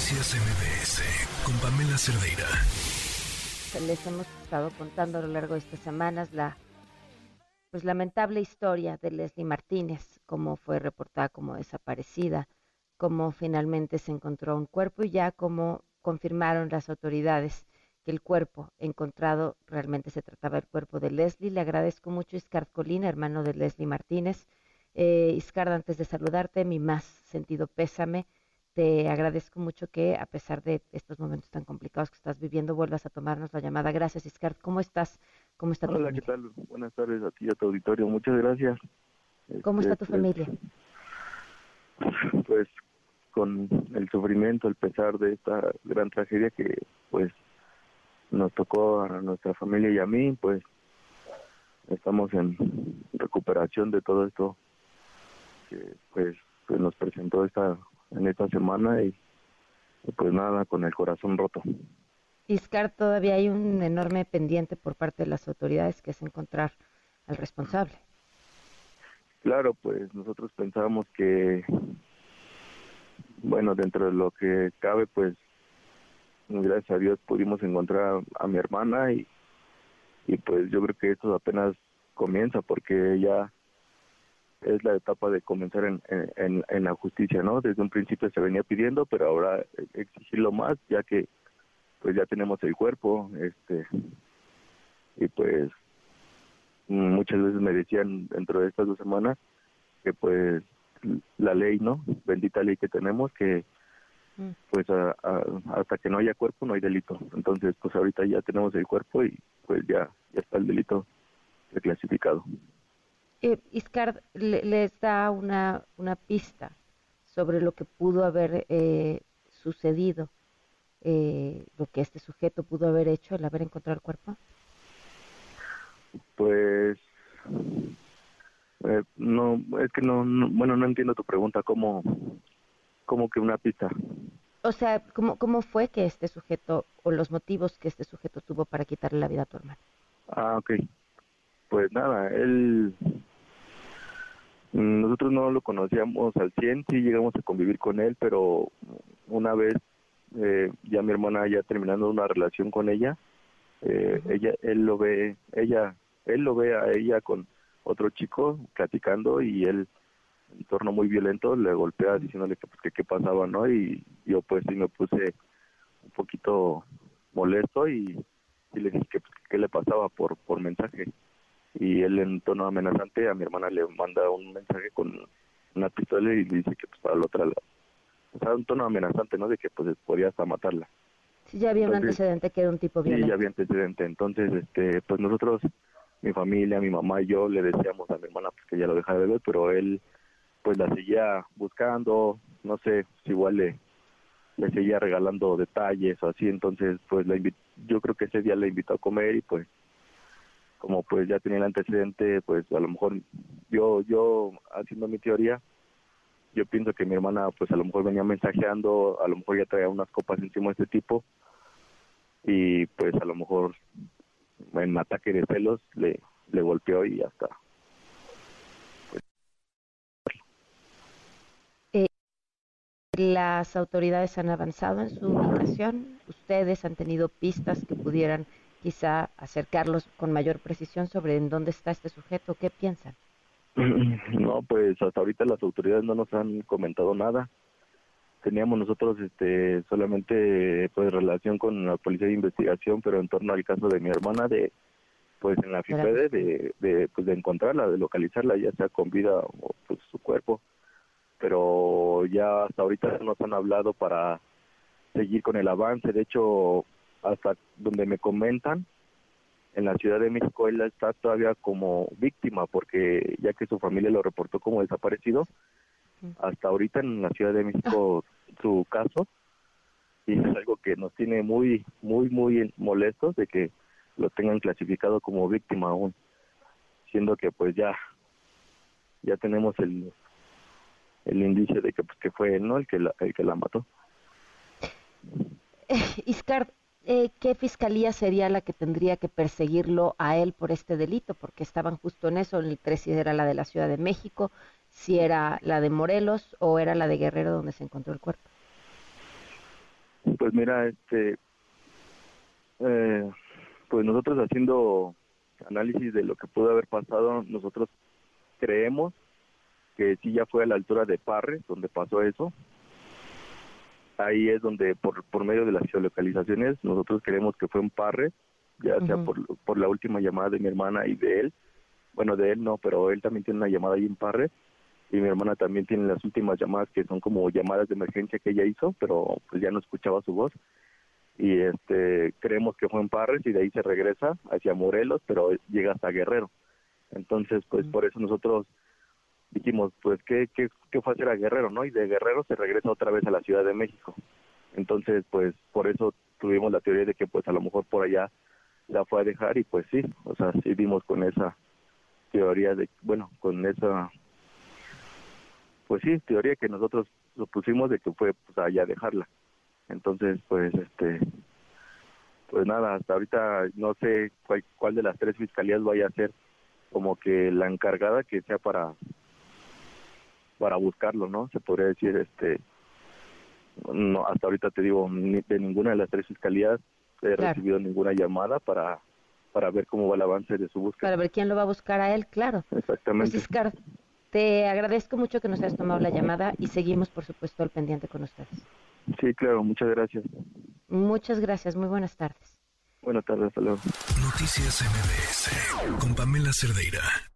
Noticias MBS con Pamela Cerdeira. Les hemos estado contando a lo largo de estas semanas la pues lamentable historia de Leslie Martínez, cómo fue reportada como desaparecida, cómo finalmente se encontró un cuerpo y ya cómo confirmaron las autoridades que el cuerpo encontrado realmente se trataba del cuerpo de Leslie. Le agradezco mucho a Iscard Colina, hermano de Leslie Martínez. Eh, Iscard, antes de saludarte, mi más sentido pésame te agradezco mucho que a pesar de estos momentos tan complicados que estás viviendo, vuelvas a tomarnos la llamada. Gracias, Iscard. ¿Cómo estás? ¿Cómo está Hola, ¿qué tal? Buenas tardes a ti y a tu auditorio. Muchas gracias. ¿Cómo está tu Este, familia? Pues con el sufrimiento, el pesar de esta gran tragedia que pues nos tocó a nuestra familia y a mí, pues estamos en recuperación de todo esto que pues, pues nos presentó esta en esta semana y, pues nada, con el corazón roto. Iscard, todavía hay un enorme pendiente por parte de las autoridades que es encontrar al responsable. Claro, pues nosotros pensábamos que, bueno, dentro de lo que cabe, pues gracias a Dios pudimos encontrar a, a mi hermana y, y pues yo creo que esto apenas comienza porque ya es la etapa de comenzar en, en, en la justicia, ¿no? Desde un principio se venía pidiendo, pero ahora exigirlo más, ya que pues ya tenemos el cuerpo, este, y pues muchas veces me decían dentro de estas dos semanas que pues la ley, ¿no? Bendita ley que tenemos, que Mm. pues a- a- hasta que no haya cuerpo no hay delito. Entonces pues ahorita ya tenemos el cuerpo y pues ya, ya está el delito clasificado. Eh, Iscard, le- les da una, una pista sobre lo que pudo haber eh, sucedido, eh, lo que este sujeto pudo haber hecho, el haber encontrado el cuerpo. Pues eh, no, es que no, no- bueno, no entiendo tu pregunta, ¿cómo, cómo que una pista? O sea, ¿cómo, ¿cómo fue que este sujeto, o los motivos que este sujeto tuvo para quitarle la vida a tu hermano? Ah, ok. Pues nada, él, nosotros no lo conocíamos al 100, sí llegamos a convivir con él, pero una vez, eh, ya mi hermana ya terminando una relación con ella, eh, ella, él lo ve, ella, él lo ve a ella con otro chico platicando y él en torno muy violento le golpea diciéndole que pues que qué pasaba, ¿no? Y yo pues sí me puse un poquito molesto y, y le dije que pues, qué le pasaba por por mensaje y él en tono amenazante a mi hermana le manda un mensaje con una pistola y le dice que pues para la otra la- o sea un tono amenazante no de que pues podía hasta matarla Sí, ya había un antecedente que era un tipo Sí, violento. ya había antecedente. Entonces, este, pues nosotros, mi familia, mi mamá y yo le decíamos a mi hermana pues, que ya lo dejara de ver, pero él pues la seguía buscando, no sé, si igual le, le seguía regalando detalles o así, entonces pues la yo creo que ese día le invitó a comer y pues como pues ya tenía el antecedente, pues a lo mejor yo, yo haciendo mi teoría, yo pienso que mi hermana pues a lo mejor venía mensajeando, a lo mejor ya traía unas copas encima de este tipo y pues a lo mejor en ataque de celos le, le golpeó y hasta Las autoridades han avanzado en su ubicación. Ustedes han tenido pistas que pudieran quizá acercarlos con mayor precisión sobre en dónde está este sujeto. ¿Qué piensan? No, pues hasta ahorita las autoridades no nos han comentado nada. Teníamos nosotros este solamente pues relación con la policía de investigación, pero en torno al caso de mi hermana de pues en la FIPEDE de, de pues de encontrarla, de localizarla, ya sea con vida o pues su cuerpo. Pero ya hasta ahorita no nos han hablado para seguir con el avance. De hecho, hasta donde me comentan, en la Ciudad de México él está todavía como víctima porque ya que su familia lo reportó como desaparecido, hasta ahorita en la Ciudad de México su caso y es algo que nos tiene muy muy muy molestos de que lo tengan clasificado como víctima aún, siendo que pues ya ya tenemos el el indicio de que pues que fue él, no el que la, el que la mató. Iscard, eh, ¿qué fiscalía sería la que tendría que perseguirlo a él por este delito? Porque estaban justo en eso, el 3 si era la de la Ciudad de México, si era la de Morelos o era la de Guerrero donde se encontró el cuerpo. Pues mira, este, eh, pues nosotros haciendo análisis de lo que pudo haber pasado, nosotros creemos que sí ya fue a la altura de Parre, donde pasó eso. Ahí es donde, por, por medio de las geolocalizaciones, nosotros creemos que fue en Parre, ya sea por, por la última llamada de mi hermana y de él. Bueno, de él no, pero él también tiene una llamada ahí en Parre y mi hermana también tiene las últimas llamadas que son como llamadas de emergencia que ella hizo, pero pues ya no escuchaba su voz y este creemos que fue en Parres y de ahí se regresa hacia Morelos, pero llega hasta Guerrero. Entonces, pues por eso nosotros dijimos, pues qué qué qué fue hacer a Guerrero, ¿no? Y de Guerrero se regresa otra vez a la Ciudad de México. Entonces, pues por eso tuvimos la teoría de que pues a lo mejor por allá la fue a dejar y pues sí, o sea, sí con esa teoría de, bueno, con esa pues sí, teoría que nosotros supusimos de que fue pues allá dejarla. Entonces, pues, este, pues nada, hasta ahorita no sé cuál, cuál de las tres fiscalías vaya a ser como que la encargada que sea para para buscarlo, ¿no? Se podría decir, este, no, hasta ahorita te digo, de ninguna de las tres fiscalías he recibido ninguna llamada para para ver cómo va el avance de su búsqueda. Para ver quién lo va a buscar a él, claro. Exactamente. Pues, te agradezco mucho que nos hayas tomado la llamada y seguimos, por supuesto, al pendiente con ustedes. Sí, claro, muchas gracias. Muchas gracias, muy buenas tardes. Buenas tardes, hasta luego. Noticias MBS con Pamela Cerdeira.